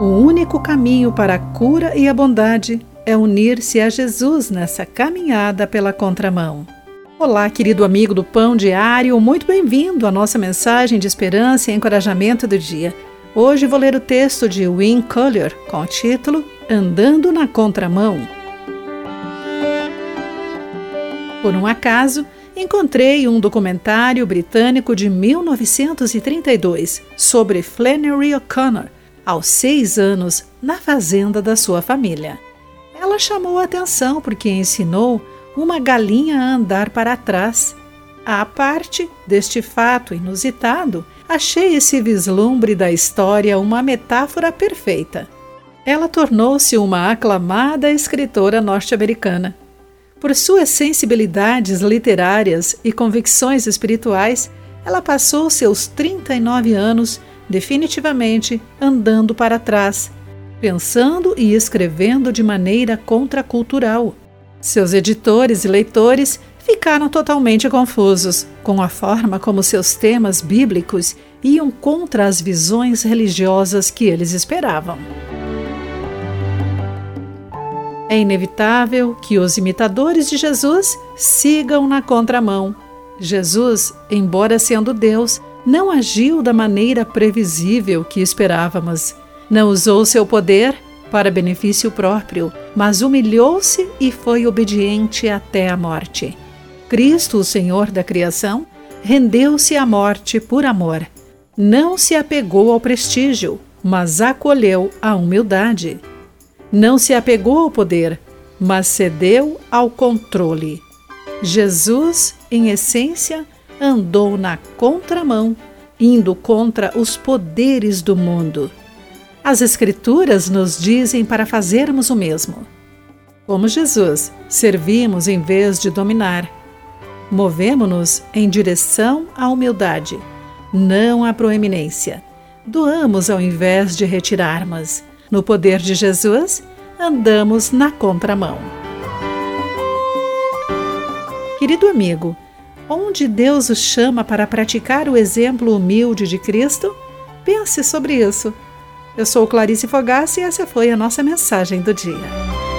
O único caminho para a cura e a bondade é unir-se a Jesus nessa caminhada pela contramão. Olá, querido amigo do Pão Diário, muito bem-vindo à nossa mensagem de esperança e encorajamento do dia. Hoje vou ler o texto de Win Collier com o título Andando na Contramão. Por um acaso, encontrei um documentário britânico de 1932 sobre Flannery O'Connor, aos seis anos, na fazenda da sua família. Ela chamou a atenção porque ensinou uma galinha a andar para trás. À parte deste fato inusitado, achei esse vislumbre da história uma metáfora perfeita. Ela tornou-se uma aclamada escritora norte-americana. Por suas sensibilidades literárias e convicções espirituais, ela passou seus 39 anos definitivamente andando para trás, pensando e escrevendo de maneira contracultural. Seus editores e leitores ficaram totalmente confusos com a forma como seus temas bíblicos iam contra as visões religiosas que eles esperavam. É inevitável que os imitadores de Jesus sigam na contramão. Jesus, embora sendo Deus, não agiu da maneira previsível que esperávamos. Não usou seu poder para benefício próprio, mas humilhou-se e foi obediente até a morte. Cristo, o Senhor da criação, rendeu-se à morte por amor. Não se apegou ao prestígio, mas acolheu a humildade. Não se apegou ao poder, mas cedeu ao controle. Jesus, em essência, andou na contramão, indo contra os poderes do mundo. As Escrituras nos dizem para fazermos o mesmo. Como Jesus, servimos em vez de dominar. Movemos-nos em direção à humildade, não à proeminência. Doamos ao invés de retirarmos. No poder de Jesus, andamos na contramão. Querido amigo, onde Deus o chama para praticar o exemplo humilde de Cristo? Pense sobre isso. Eu sou Clarice Fogassi e essa foi a nossa mensagem do dia.